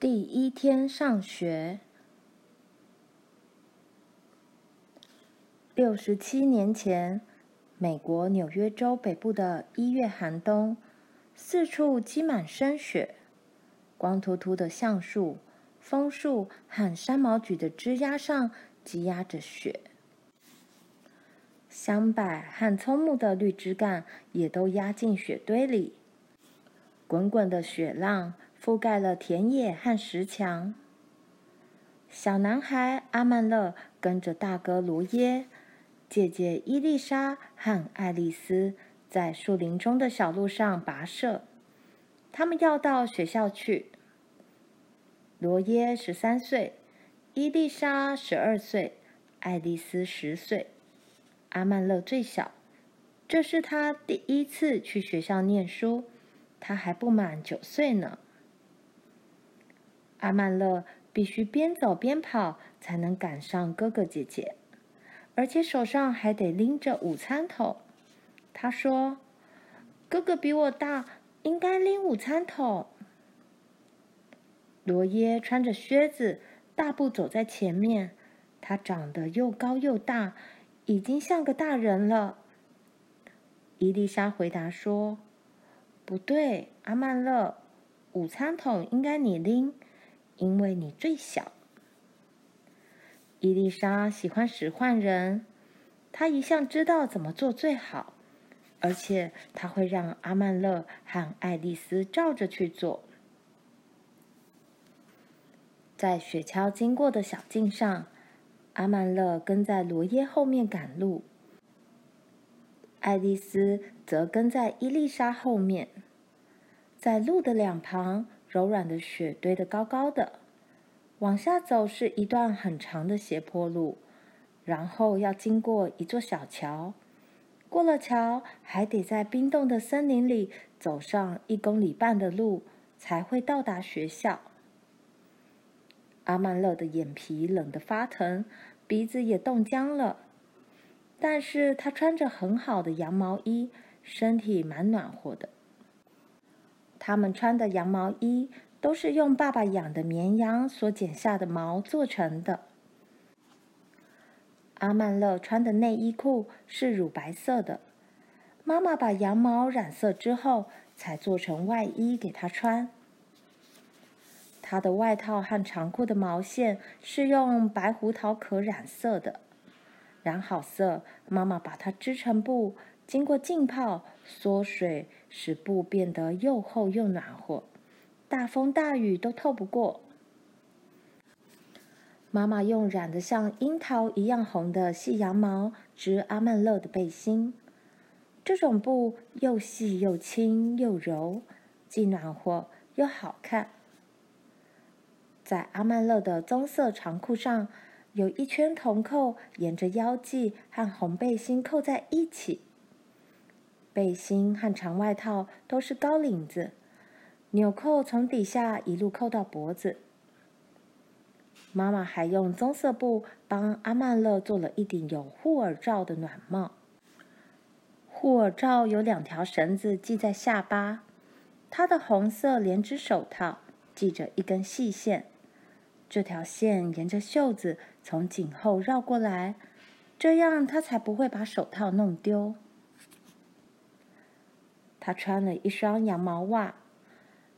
第一天上学。六十七年前，美国纽约州北部的一月寒冬，四处积满深雪，光秃秃的橡树、枫树和山毛榉的枝桠上积压着雪。香柏和葱木的绿枝干也都压进雪堆里。滚滚的雪浪覆盖了田野和石墙。小男孩阿曼乐跟着大哥罗耶、姐姐伊丽莎和爱丽丝在树林中的小路上跋涉。他们要到学校去。罗耶十三岁，伊丽莎十二岁，爱丽丝十岁。阿曼乐最小，这是他第一次去学校念书，他还不满九岁呢。阿曼勒必须边走边跑才能赶上哥哥姐姐，而且手上还得拎着午餐桶。他说：“哥哥比我大，应该拎午餐桶。”罗耶穿着靴子，大步走在前面。他长得又高又大。已经像个大人了。伊丽莎回答说：“不对，阿曼勒，午餐桶应该你拎，因为你最小。”伊丽莎喜欢使唤人，她一向知道怎么做最好，而且她会让阿曼勒和爱丽丝照着去做。在雪橇经过的小径上。阿曼勒跟在罗耶后面赶路，爱丽丝则跟在伊丽莎后面。在路的两旁，柔软的雪堆得高高的，往下走是一段很长的斜坡路，然后要经过一座小桥，过了桥还得在冰冻的森林里走上一公里半的路，才会到达学校。阿曼乐的眼皮冷得发疼，鼻子也冻僵了。但是他穿着很好的羊毛衣，身体蛮暖和的。他们穿的羊毛衣都是用爸爸养的绵羊所剪下的毛做成的。阿曼乐穿的内衣裤是乳白色的，妈妈把羊毛染色之后才做成外衣给他穿。他的外套和长裤的毛线是用白胡桃壳染色的，染好色，妈妈把它织成布，经过浸泡、缩水，使布变得又厚又暖和，大风大雨都透不过。妈妈用染得像樱桃一样红的细羊毛织阿曼乐的背心，这种布又细又轻又柔，既暖和又好看。在阿曼乐的棕色长裤上，有一圈铜扣，沿着腰际和红背心扣在一起。背心和长外套都是高领子，纽扣从底下一路扣到脖子。妈妈还用棕色布帮阿曼乐做了一顶有护耳罩的暖帽。护耳罩有两条绳子系在下巴，他的红色连指手套系着一根细线。这条线沿着袖子从颈后绕过来，这样他才不会把手套弄丢。他穿了一双羊毛袜，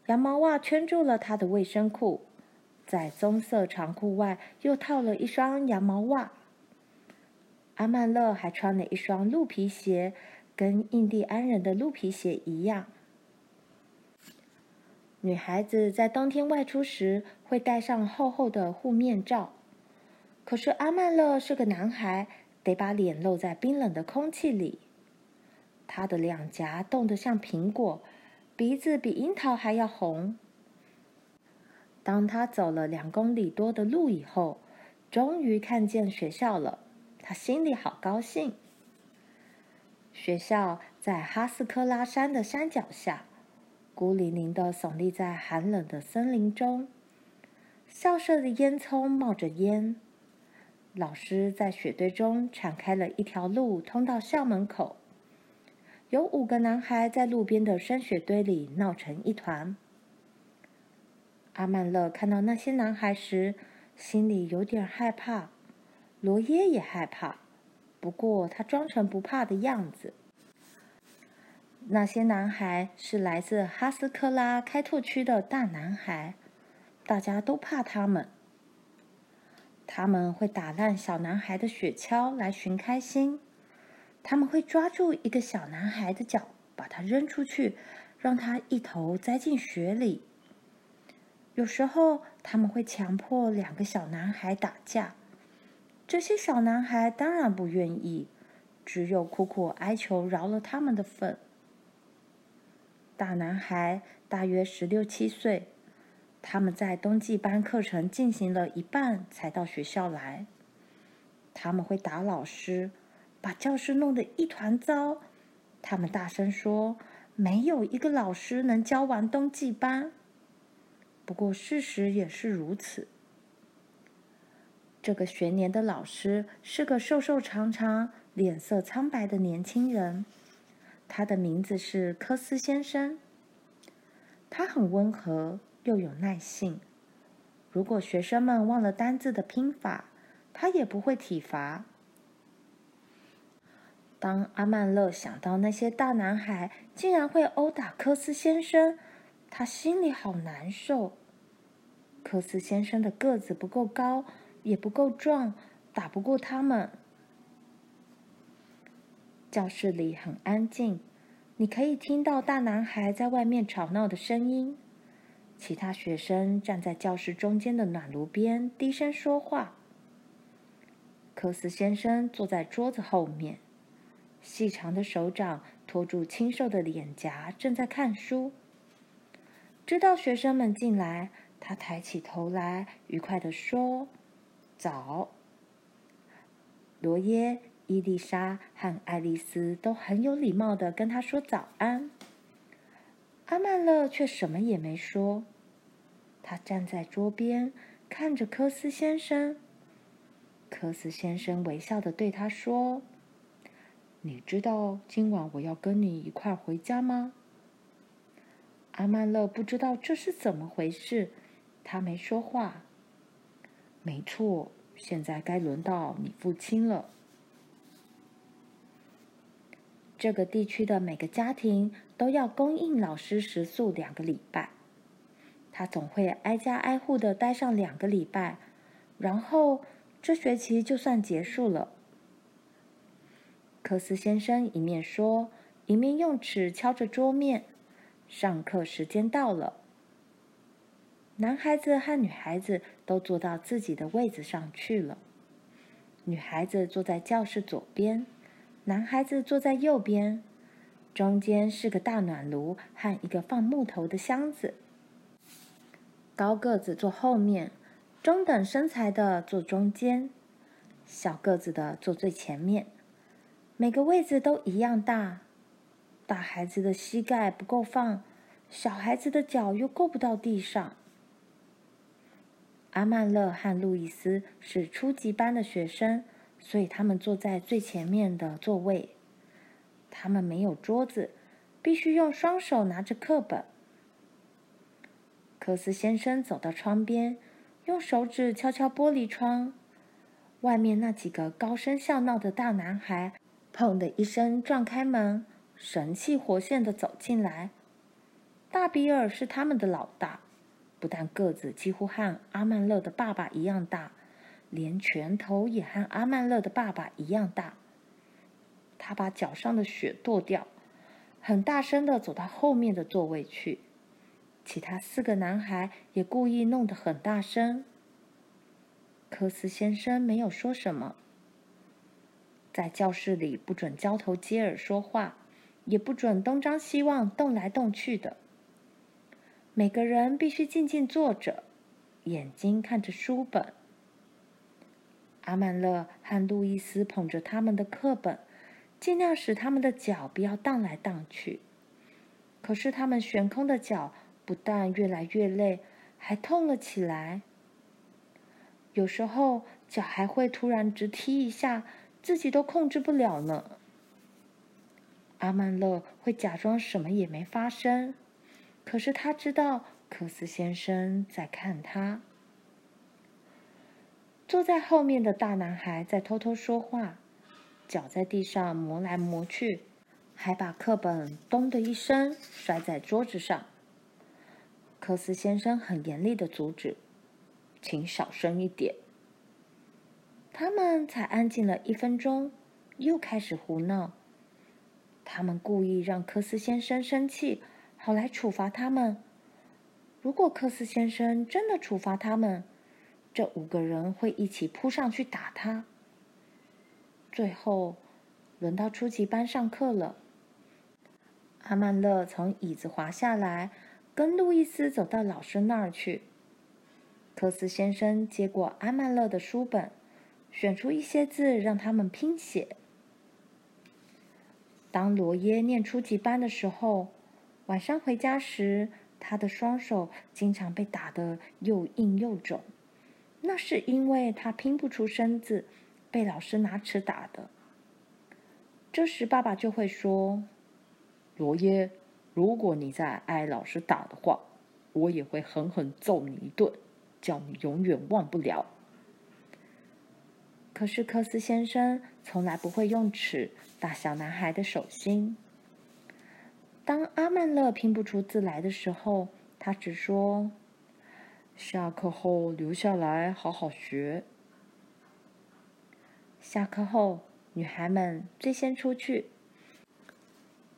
羊毛袜圈住了他的卫生裤，在棕色长裤外又套了一双羊毛袜。阿曼乐还穿了一双鹿皮鞋，跟印第安人的鹿皮鞋一样。女孩子在冬天外出时会戴上厚厚的护面罩，可是阿曼乐是个男孩，得把脸露在冰冷的空气里。他的两颊冻得像苹果，鼻子比樱桃还要红。当他走了两公里多的路以后，终于看见学校了，他心里好高兴。学校在哈斯科拉山的山脚下。孤零零的耸立在寒冷的森林中，校舍的烟囱冒着烟。老师在雪堆中铲开了一条路，通到校门口。有五个男孩在路边的山雪堆里闹成一团。阿曼乐看到那些男孩时，心里有点害怕。罗耶也害怕，不过他装成不怕的样子。那些男孩是来自哈斯克拉开拓区的大男孩，大家都怕他们。他们会打烂小男孩的雪橇来寻开心，他们会抓住一个小男孩的脚，把他扔出去，让他一头栽进雪里。有时候，他们会强迫两个小男孩打架，这些小男孩当然不愿意，只有苦苦哀求饶了他们的份。大男孩大约十六七岁，他们在冬季班课程进行了一半才到学校来。他们会打老师，把教室弄得一团糟。他们大声说：“没有一个老师能教完冬季班。”不过事实也是如此。这个学年的老师是个瘦瘦长长、脸色苍白的年轻人。他的名字是科斯先生。他很温和，又有耐性。如果学生们忘了单字的拼法，他也不会体罚。当阿曼乐想到那些大男孩竟然会殴打科斯先生，他心里好难受。科斯先生的个子不够高，也不够壮，打不过他们。教室里很安静，你可以听到大男孩在外面吵闹的声音。其他学生站在教室中间的暖炉边低声说话。科斯先生坐在桌子后面，细长的手掌托住清瘦的脸颊，正在看书。知道学生们进来，他抬起头来，愉快地说：“早。”罗耶。伊丽莎和爱丽丝都很有礼貌地跟他说早安。阿曼乐却什么也没说。他站在桌边，看着科斯先生。科斯先生微笑地对他说：“你知道今晚我要跟你一块回家吗？”阿曼勒不知道这是怎么回事，他没说话。没错，现在该轮到你父亲了。这个地区的每个家庭都要供应老师食宿两个礼拜，他总会挨家挨户的待上两个礼拜，然后这学期就算结束了。科斯先生一面说，一面用尺敲着桌面。上课时间到了，男孩子和女孩子都坐到自己的位子上去了。女孩子坐在教室左边。男孩子坐在右边，中间是个大暖炉和一个放木头的箱子。高个子坐后面，中等身材的坐中间，小个子的坐最前面。每个位子都一样大，大孩子的膝盖不够放，小孩子的脚又够不到地上。阿曼勒和路易斯是初级班的学生。所以他们坐在最前面的座位。他们没有桌子，必须用双手拿着课本。科斯先生走到窗边，用手指敲敲玻璃窗。外面那几个高声笑闹的大男孩，砰的一声撞开门，神气活现的走进来。大比尔是他们的老大，不但个子几乎和阿曼乐的爸爸一样大。连拳头也和阿曼乐的爸爸一样大。他把脚上的雪跺掉，很大声的走到后面的座位去。其他四个男孩也故意弄得很大声。科斯先生没有说什么。在教室里不准交头接耳说话，也不准东张西望、动来动去的。每个人必须静静坐着，眼睛看着书本。阿曼勒和路易斯捧着他们的课本，尽量使他们的脚不要荡来荡去。可是他们悬空的脚不但越来越累，还痛了起来。有时候脚还会突然直踢一下，自己都控制不了呢。阿曼乐会假装什么也没发生，可是他知道柯斯先生在看他。坐在后面的大男孩在偷偷说话，脚在地上磨来磨去，还把课本“咚”的一声摔在桌子上。柯斯先生很严厉的阻止：“请小声一点。”他们才安静了一分钟，又开始胡闹。他们故意让科斯先生生气，好来处罚他们。如果科斯先生真的处罚他们，这五个人会一起扑上去打他。最后，轮到初级班上课了。阿曼勒从椅子滑下来，跟路易斯走到老师那儿去。科斯先生接过阿曼勒的书本，选出一些字让他们拼写。当罗耶念初级班的时候，晚上回家时，他的双手经常被打得又硬又肿。那是因为他拼不出生字，被老师拿尺打的。这时，爸爸就会说：“罗耶，如果你再挨老师打的话，我也会狠狠揍你一顿，叫你永远忘不了。”可是，柯斯先生从来不会用尺打小男孩的手心。当阿曼勒拼不出字来的时候，他只说。下课后留下来好好学。下课后，女孩们最先出去。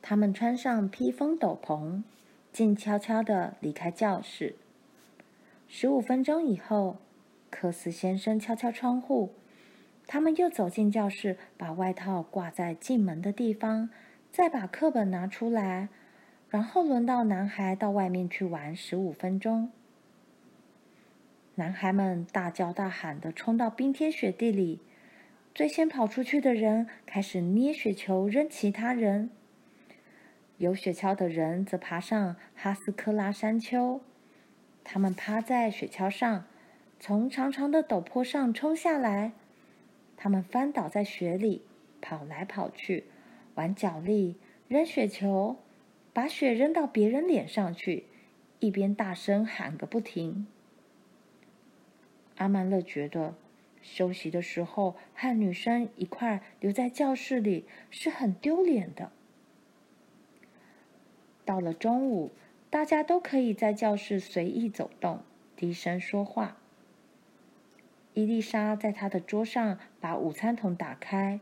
她们穿上披风斗篷，静悄悄地离开教室。十五分钟以后，柯斯先生敲敲窗户，他们又走进教室，把外套挂在进门的地方，再把课本拿出来，然后轮到男孩到外面去玩十五分钟。男孩们大叫大喊的冲到冰天雪地里，最先跑出去的人开始捏雪球扔其他人。有雪橇的人则爬上哈斯克拉山丘，他们趴在雪橇上，从长长的陡坡上冲下来。他们翻倒在雪里，跑来跑去，玩脚力，扔雪球，把雪扔到别人脸上去，一边大声喊个不停。阿曼勒觉得，休息的时候和女生一块留在教室里是很丢脸的。到了中午，大家都可以在教室随意走动、低声说话。伊丽莎在她的桌上把午餐桶打开，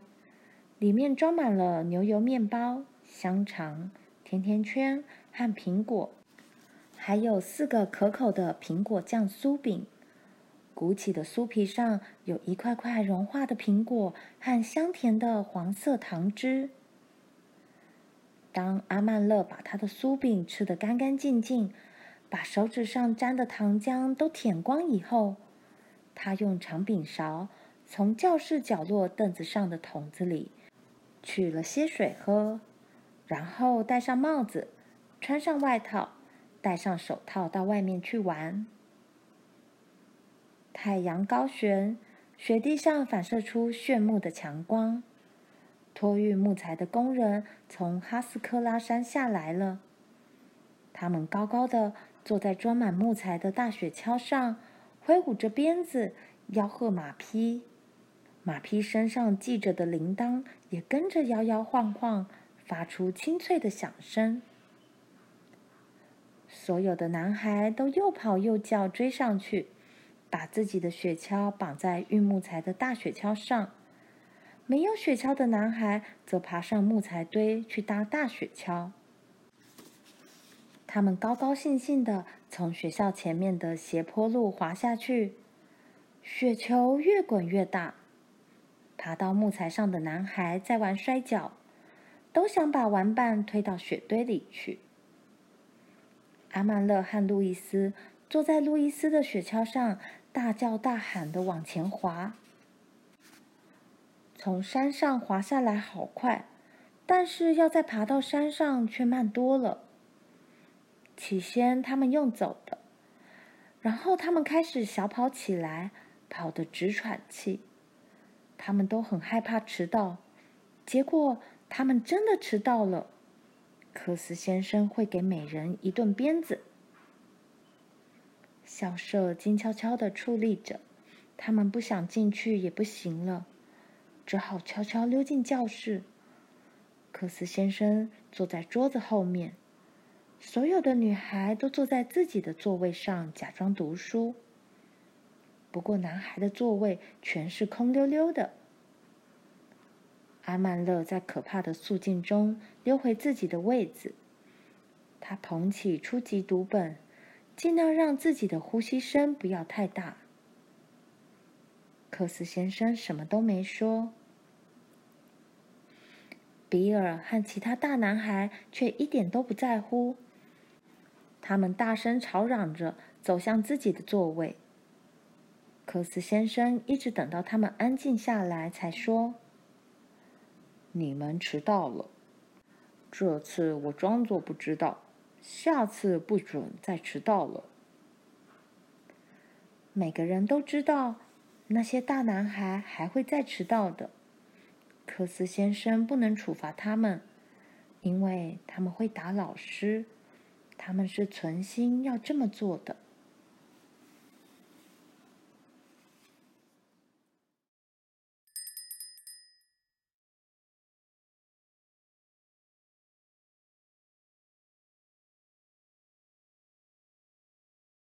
里面装满了牛油面包、香肠、甜甜圈和苹果，还有四个可口的苹果酱酥饼。鼓起的酥皮上有一块块融化的苹果和香甜的黄色糖汁。当阿曼勒把他的酥饼吃得干干净净，把手指上沾的糖浆都舔光以后，他用长柄勺从教室角落凳子上的桶子里取了些水喝，然后戴上帽子，穿上外套，戴上手套到外面去玩。太阳高悬，雪地上反射出炫目的强光。托运木材的工人从哈斯克拉山下来了。他们高高的坐在装满木材的大雪橇上，挥舞着鞭子，吆喝马匹。马匹身上系着的铃铛也跟着摇摇晃晃，发出清脆的响声。所有的男孩都又跑又叫，追上去。把自己的雪橇绑在运木材的大雪橇上，没有雪橇的男孩则爬上木材堆去搭大雪橇。他们高高兴兴地从学校前面的斜坡路滑下去，雪球越滚越大。爬到木材上的男孩在玩摔跤，都想把玩伴推到雪堆里去。阿曼勒和路易斯坐在路易斯的雪橇上。大叫大喊的往前滑，从山上滑下来好快，但是要再爬到山上却慢多了。起先他们用走的，然后他们开始小跑起来，跑得直喘气。他们都很害怕迟到，结果他们真的迟到了。科斯先生会给每人一顿鞭子。校舍静悄悄的矗立着，他们不想进去也不行了，只好悄悄溜进教室。克斯先生坐在桌子后面，所有的女孩都坐在自己的座位上，假装读书。不过，男孩的座位全是空溜溜的。阿曼乐在可怕的肃静中溜回自己的位子，他捧起初级读本。尽量让自己的呼吸声不要太大。克斯先生什么都没说，比尔和其他大男孩却一点都不在乎。他们大声吵嚷着走向自己的座位。克斯先生一直等到他们安静下来，才说：“你们迟到了。这次我装作不知道。”下次不准再迟到了。每个人都知道，那些大男孩还会再迟到的。克斯先生不能处罚他们，因为他们会打老师。他们是存心要这么做的。